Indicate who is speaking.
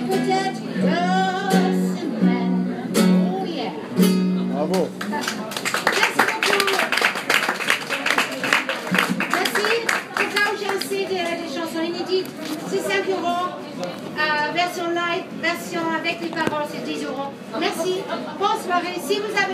Speaker 1: peut-être deux semaines. Oh yeah.
Speaker 2: Bravo.
Speaker 1: Merci beaucoup. Merci. C'est là où j'ai un des chansons inédites. C'est 5 euros. Euh, version live, version avec les paroles, c'est 10 euros. Merci. Bonne soirée. Si vous avez